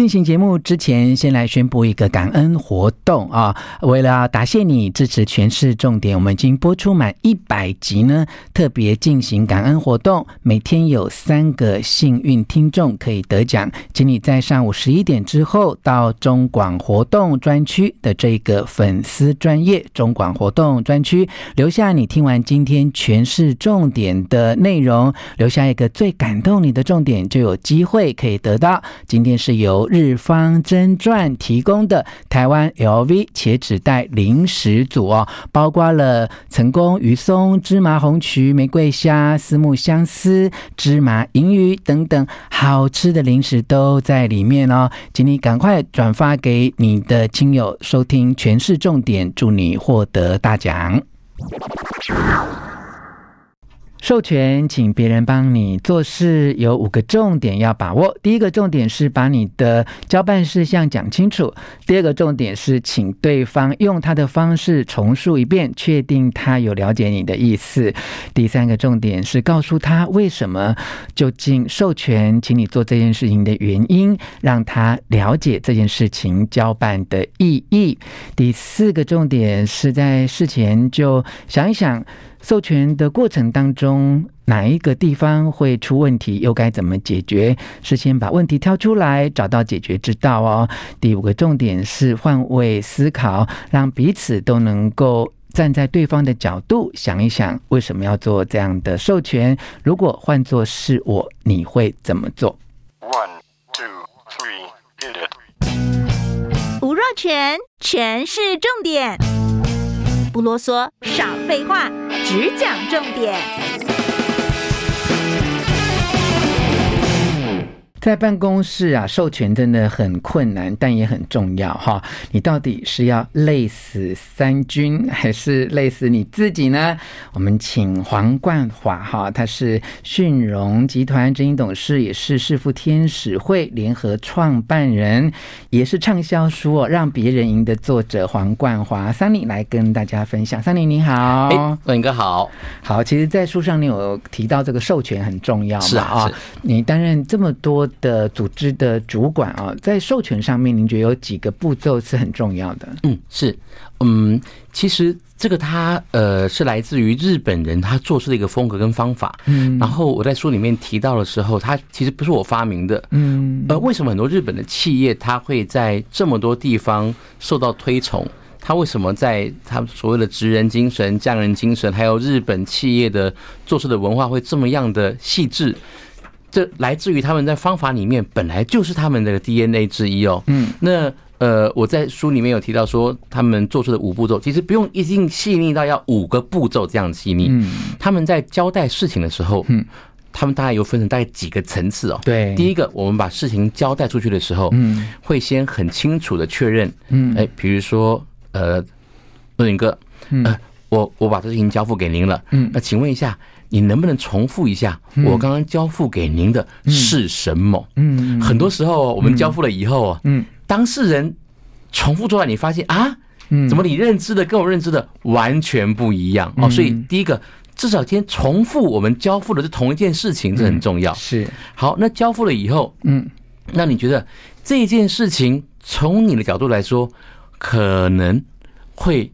进行节目之前，先来宣布一个感恩活动啊！为了答谢你支持全市重点，我们已经播出满一百集呢，特别进行感恩活动，每天有三个幸运听众可以得奖，请你在上午十一点之后到中广活动专区的这个粉丝专业中广活动专区留下你听完今天全市重点的内容，留下一个最感动你的重点，就有机会可以得到。今天是由日方真传提供的台湾 LV 茄纸袋零食组哦，包括了成功鱼松、芝麻红曲、玫瑰虾、丝木相思、芝麻银鱼等等好吃的零食都在里面哦，请你赶快转发给你的亲友收听全市重点，祝你获得大奖。授权，请别人帮你做事，有五个重点要把握。第一个重点是把你的交办事项讲清楚；第二个重点是请对方用他的方式重述一遍，确定他有了解你的意思；第三个重点是告诉他为什么究竟授权请你做这件事情的原因，让他了解这件事情交办的意义；第四个重点是在事前就想一想。授权的过程当中，哪一个地方会出问题，又该怎么解决？事先把问题挑出来，找到解决之道哦。第五个重点是换位思考，让彼此都能够站在对方的角度想一想，为什么要做这样的授权？如果换作是我，你会怎么做？One, two, three, hit it. 吴若权，权是重点。不啰嗦，少废话，只讲重点。在办公室啊，授权真的很困难，但也很重要哈。你到底是要累死三军，还是累死你自己呢？我们请黄冠华哈，他是迅荣集团执行董事，也是世富天使会联合创办人，也是畅销书《哦让别人赢》的作者黄冠华。桑尼来跟大家分享，桑尼你好，哎，冠英哥好，好。其实，在书上你有提到这个授权很重要嘛？是啊，是你担任这么多。的组织的主管啊，在授权上面，您觉得有几个步骤是很重要的？嗯，是，嗯，其实这个他呃是来自于日本人他做事的一个风格跟方法。嗯，然后我在书里面提到的时候，他其实不是我发明的。嗯，呃，为什么很多日本的企业他会在这么多地方受到推崇？他为什么在他所谓的职人精神、匠人精神，还有日本企业的做事的文化会这么样的细致？这来自于他们在方法里面本来就是他们的 DNA 之一哦。嗯，那呃，我在书里面有提到说，他们做出的五步骤，其实不用一定细腻到要五个步骤这样细腻。嗯，他们在交代事情的时候，嗯，他们大概有分成大概几个层次哦。对，第一个，我们把事情交代出去的时候，嗯，会先很清楚的确认，嗯，哎，比如说，呃，若林哥，呃，我我把这事情交付给您了，嗯，那请问一下。你能不能重复一下我刚刚交付给您的是什么？嗯，很多时候我们交付了以后啊，嗯，当事人重复出来，你发现啊，嗯怎么你认知的跟我认知的完全不一样哦？所以第一个，至少先重复我们交付的是同一件事情，这很重要。是好，那交付了以后，嗯，那你觉得这件事情从你的角度来说，可能会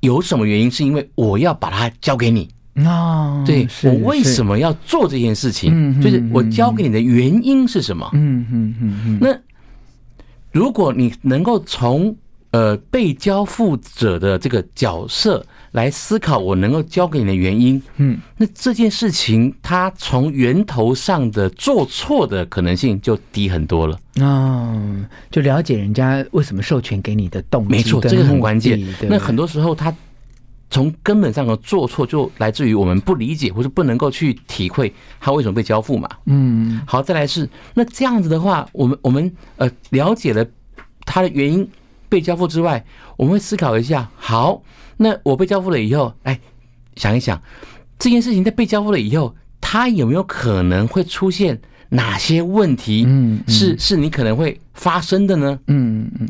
有什么原因？是因为我要把它交给你？哦，对，我为什么要做这件事情？就是我教给你的原因是什么？嗯嗯嗯嗯。那如果你能够从呃被交付者的这个角色来思考，我能够教给你的原因，嗯，那这件事情它从源头上的做错的可能性就低很多了。哦，就了解人家为什么授权给你的动机，没错，这个很关键。那很多时候他。从根本上的做错，就来自于我们不理解，或是不能够去体会他为什么被交付嘛。嗯，好，再来是那这样子的话，我们我们呃了解了他的原因被交付之外，我们会思考一下，好，那我被交付了以后，哎，想一想这件事情在被交付了以后，他有没有可能会出现哪些问题？嗯，是是你可能会发生的呢？嗯嗯，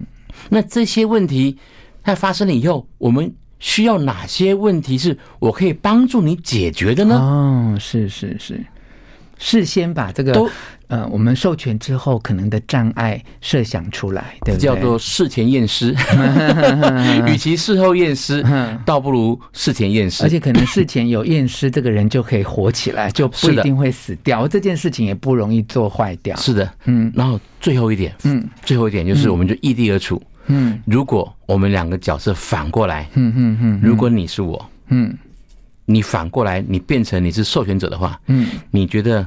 那这些问题它发生了以后，我们。需要哪些问题是我可以帮助你解决的呢？哦，是是是，事先把这个都呃，我们授权之后可能的障碍设想出来，对不对？叫做事前验尸，与其事后验尸，倒不如事前验尸。而且可能事前有验尸，这个人就可以活起来，就不一定会死掉。这件事情也不容易做坏掉。是的，嗯。然后最后一点，嗯，最后一点就是，我们就异地而处。嗯，如果我们两个角色反过来，嗯嗯嗯，如果你是我，嗯，你反过来，你变成你是授权者的话，嗯，你觉得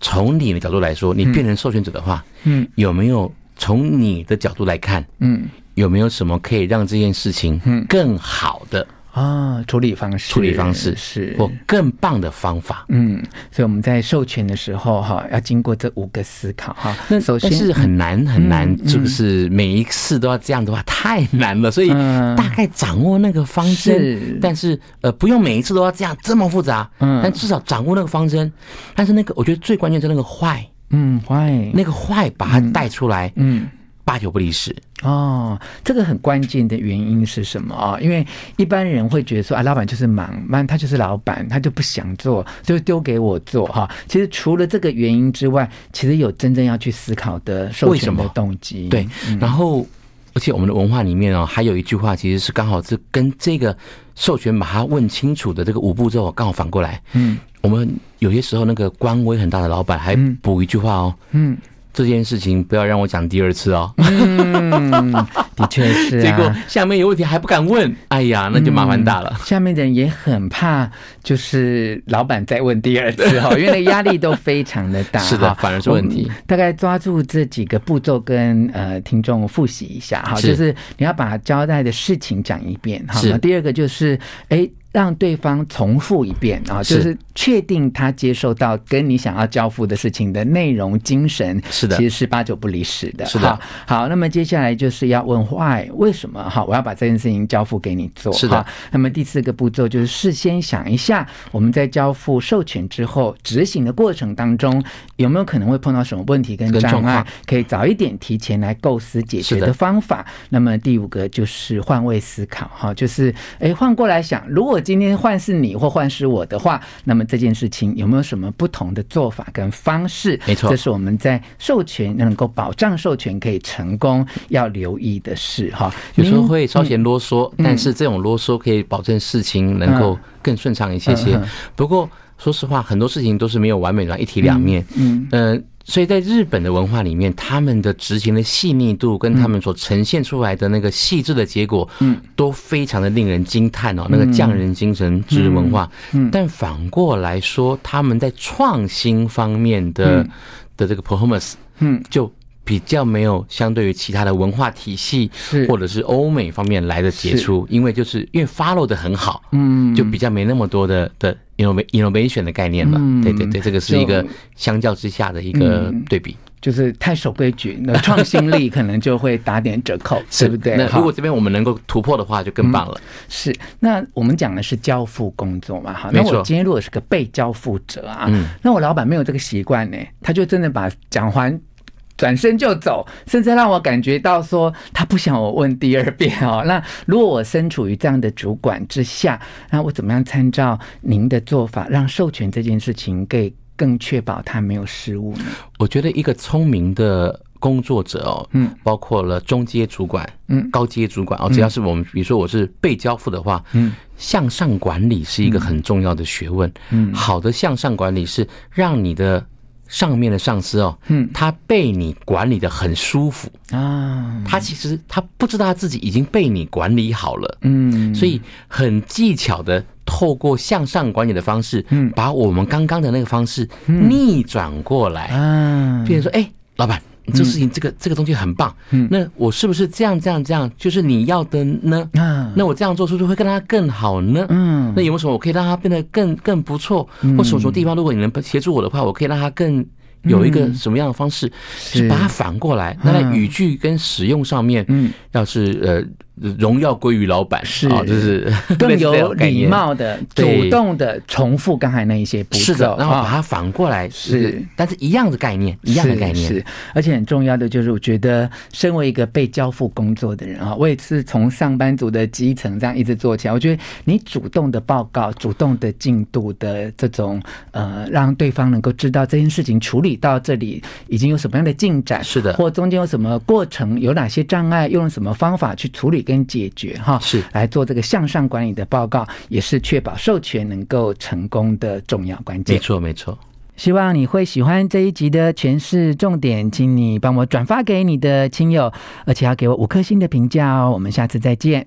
从你的角度来说，你变成授权者的话，嗯，有没有从你的角度来看，嗯，有没有什么可以让这件事情更好的？啊，处理方式，处理方式是或更棒的方法。嗯，所以我们在授权的时候，哈，要经过这五个思考，哈。那首先是很难很难，就是每一次都要这样的话，太难了。所以大概掌握那个方针，但是呃，不用每一次都要这样这么复杂。嗯，但至少掌握那个方针。但是那个，我觉得最关键是那个坏，嗯，坏，那个坏把它带出来，嗯。八九不离十哦，这个很关键的原因是什么啊？因为一般人会觉得说啊，老板就是忙，那他就是老板，他就不想做，就丢给我做哈。其实除了这个原因之外，其实有真正要去思考的授权的动机。对，然后而且我们的文化里面哦，还有一句话，其实是刚好是跟这个授权把它问清楚的这个五步骤刚好反过来。嗯，我们有些时候那个官威很大的老板还补一句话哦。嗯。这件事情不要让我讲第二次哦。嗯，的确是、啊。结果下面有问题还不敢问，哎呀，那就麻烦大了。嗯、下面的人也很怕，就是老板再问第二次哈，因为那压力都非常的大。是的，反而是问题。大概抓住这几个步骤跟呃听众复习一下哈，就是你要把交代的事情讲一遍哈。是。第二个就是哎。让对方重复一遍啊，就是确定他接受到跟你想要交付的事情的内容、精神，是的，其实是八九不离十的。是的，好，那么接下来就是要问 why，为什么？哈，我要把这件事情交付给你做。是的，那么第四个步骤就是事先想一下，我们在交付授权之后执行的过程当中，有没有可能会碰到什么问题跟障碍，可以早一点提前来构思解决的方法。那么第五个就是换位思考，哈，就是哎换过来想，如果今天换是你或换是我的话，那么这件事情有没有什么不同的做法跟方式？没错，这是我们在授权能够保障授权可以成功要留意的事哈。有时候会稍显啰嗦，但是这种啰嗦可以保证事情能够更顺畅一些些。不过说实话，很多事情都是没有完美的，一体两面。嗯嗯。所以在日本的文化里面，他们的执行的细腻度跟他们所呈现出来的那个细致的结果，嗯，都非常的令人惊叹哦。那个匠人精神职人文化，嗯，但反过来说，他们在创新方面的的这个 performance，嗯，就比较没有相对于其他的文化体系，或者是欧美方面来的杰出，因为就是因为 follow 的很好，嗯，就比较没那么多的的。Innovation 的概念了，对对对，这个是一个相较之下的一个对比，就是太守规矩，那创新力可能就会打点折扣，对不对？那如果这边我们能够突破的话，就更棒了。是，那我们讲的是交付工作嘛，哈，那我今天如果是个被交付者啊，那我老板没有这个习惯呢，他就真的把讲完。转身就走，甚至让我感觉到说他不想我问第二遍哦。那 如果我身处于这样的主管之下，那我怎么样参照您的做法，让授权这件事情可以更确保他没有失误呢？我觉得一个聪明的工作者哦，嗯，包括了中阶主管，嗯，高阶主管哦，只要是我们，比如说我是被交付的话，嗯，向上管理是一个很重要的学问。嗯，好的向上管理是让你的。上面的上司哦，嗯，他被你管理的很舒服。啊，他其实他不知道他自己已经被你管理好了，嗯，所以很技巧的透过向上管理的方式，嗯，把我们刚刚的那个方式逆转过来，嗯，变成说，哎，老板。这事情，这个这个东西很棒。嗯，那我是不是这样这样这样，就是你要的呢？啊，那我这样做是不是会跟他更好呢？嗯，那有没有什么我可以让他变得更更不错？或什么什么地方，如果你能协助我的话，我可以让他更有一个什么样的方式？是把它反过来，那在语句跟使用上面，嗯，要是呃。荣耀归于老板，是啊，就是 更有礼貌的、主动的重复刚才那一些步骤，是的，然后把它反过来，是，但是一样的概念，一样的概念，是，而且很重要的就是，我觉得身为一个被交付工作的人啊，我也是从上班族的基层这样一直做起来，我觉得你主动的报告、主动的进度的这种呃，让对方能够知道这件事情处理到这里已经有什么样的进展，是的，或中间有什么过程，有哪些障碍，用什么方法去处理。跟解决哈，是来做这个向上管理的报告，也是确保授权能够成功的重要关键。没错，没错。希望你会喜欢这一集的诠释重点，请你帮我转发给你的亲友，而且要给我五颗星的评价哦。我们下次再见。